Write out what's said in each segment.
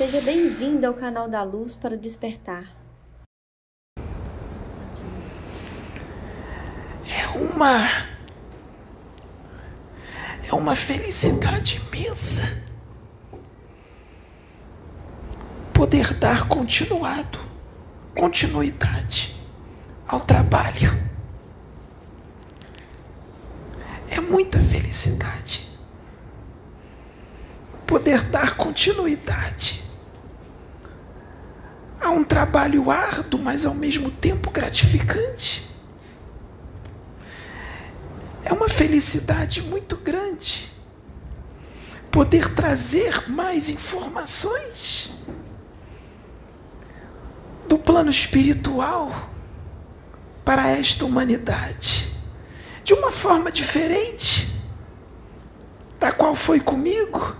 Seja bem-vindo ao canal da Luz para despertar. É uma. É uma felicidade imensa poder dar continuado, continuidade ao trabalho. É muita felicidade poder dar continuidade um trabalho árduo, mas ao mesmo tempo gratificante. É uma felicidade muito grande poder trazer mais informações do plano espiritual para esta humanidade de uma forma diferente da qual foi comigo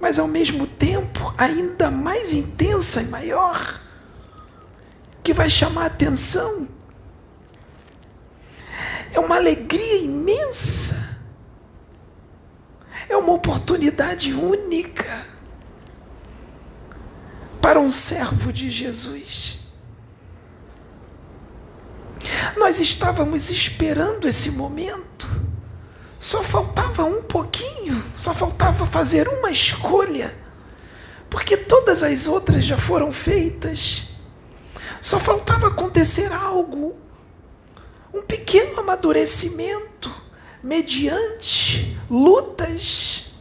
mas ao mesmo tempo ainda mais intensa e maior, que vai chamar a atenção. É uma alegria imensa, é uma oportunidade única para um servo de Jesus. Nós estávamos esperando esse momento só faltava um pouquinho, só faltava fazer uma escolha, porque todas as outras já foram feitas. Só faltava acontecer algo, um pequeno amadurecimento, mediante lutas,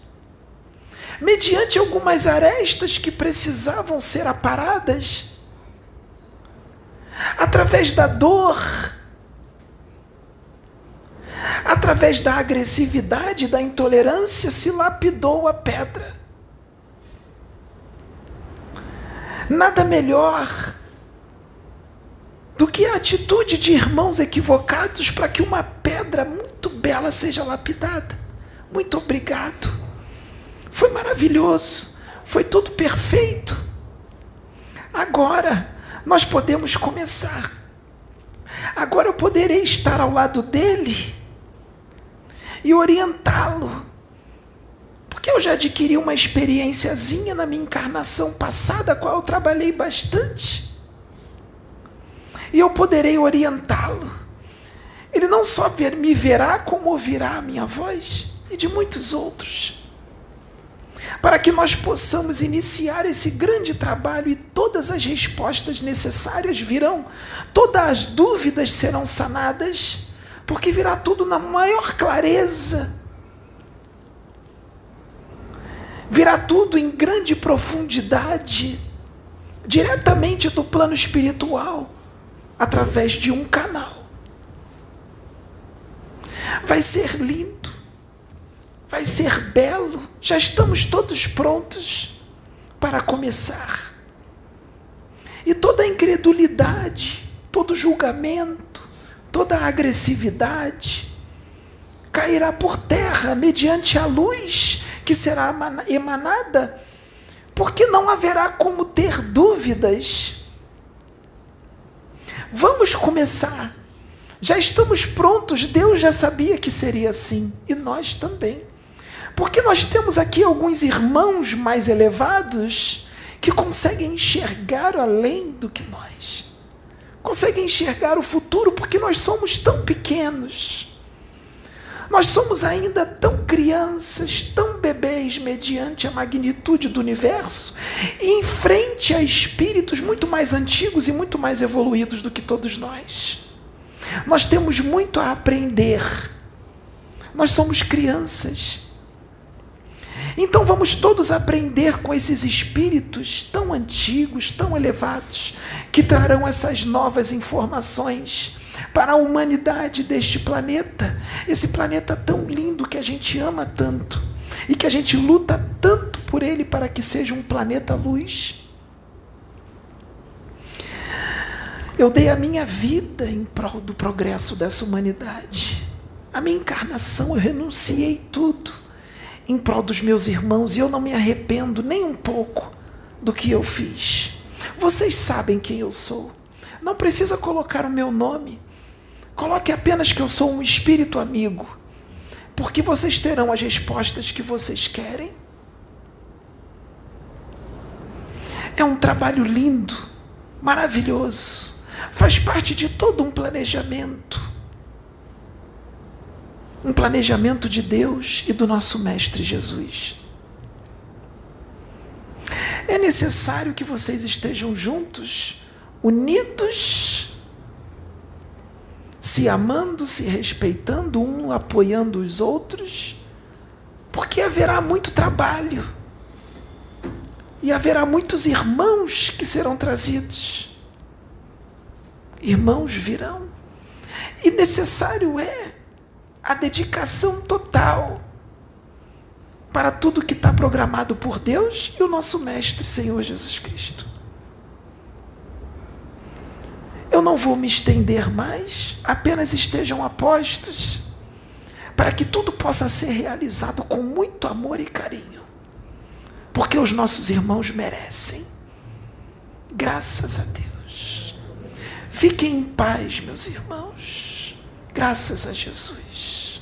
mediante algumas arestas que precisavam ser aparadas, através da dor, através da agressividade, da intolerância, se lapidou a pedra. Nada melhor do que a atitude de irmãos equivocados para que uma pedra muito bela seja lapidada. Muito obrigado. Foi maravilhoso. Foi tudo perfeito. Agora nós podemos começar. Agora eu poderei estar ao lado dele e orientá-lo. Porque eu já adquiri uma experiênciazinha na minha encarnação passada, a qual eu trabalhei bastante. E eu poderei orientá-lo. Ele não só ver, me verá, como ouvirá a minha voz e de muitos outros. Para que nós possamos iniciar esse grande trabalho e todas as respostas necessárias virão, todas as dúvidas serão sanadas porque virá tudo na maior clareza. Virá tudo em grande profundidade, diretamente do plano espiritual, através de um canal. Vai ser lindo, vai ser belo, já estamos todos prontos para começar. E toda a incredulidade, todo julgamento, toda a agressividade cairá por terra mediante a luz que será emanada, porque não haverá como ter dúvidas. Vamos começar. Já estamos prontos, Deus já sabia que seria assim, e nós também. Porque nós temos aqui alguns irmãos mais elevados que conseguem enxergar além do que nós conseguem enxergar o futuro porque nós somos tão pequenos. Nós somos ainda tão crianças, tão bebês, mediante a magnitude do universo, e em frente a espíritos muito mais antigos e muito mais evoluídos do que todos nós. Nós temos muito a aprender. Nós somos crianças. Então vamos todos aprender com esses espíritos tão antigos, tão elevados, que trarão essas novas informações para a humanidade deste planeta, esse planeta tão lindo que a gente ama tanto e que a gente luta tanto por ele para que seja um planeta luz. Eu dei a minha vida em prol do progresso dessa humanidade. A minha encarnação, eu renunciei tudo em prol dos meus irmãos e eu não me arrependo nem um pouco do que eu fiz. Vocês sabem quem eu sou. Não precisa colocar o meu nome. Coloque apenas que eu sou um espírito amigo, porque vocês terão as respostas que vocês querem. É um trabalho lindo, maravilhoso, faz parte de todo um planejamento. Um planejamento de Deus e do nosso Mestre Jesus. É necessário que vocês estejam juntos, unidos, se amando, se respeitando, um apoiando os outros, porque haverá muito trabalho e haverá muitos irmãos que serão trazidos. Irmãos virão. E necessário é a dedicação total para tudo que está programado por Deus e o nosso Mestre, Senhor Jesus Cristo. Eu não vou me estender mais, apenas estejam apostos para que tudo possa ser realizado com muito amor e carinho, porque os nossos irmãos merecem. Graças a Deus. Fiquem em paz, meus irmãos. Graças a Jesus.